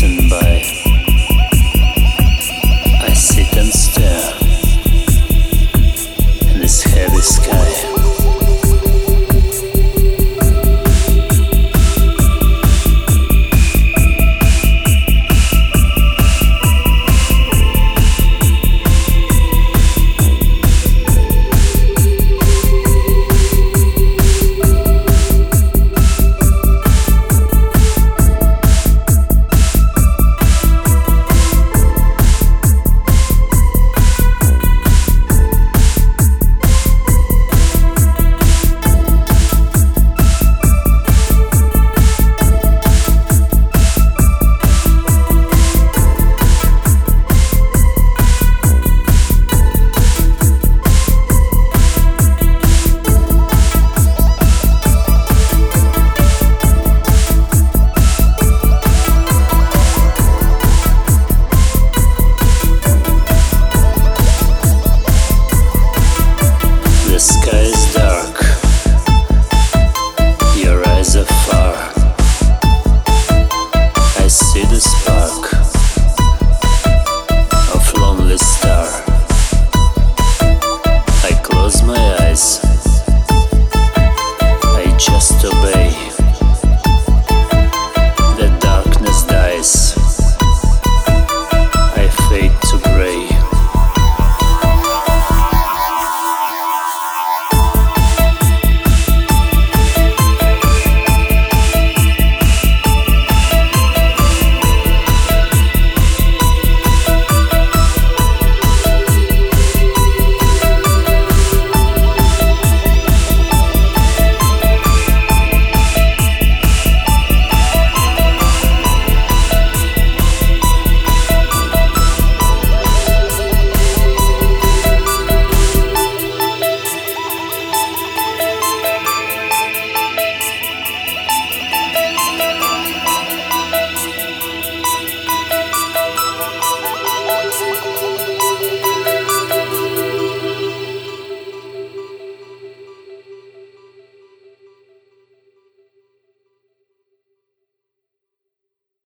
by. I sit and stare in this heavy sky.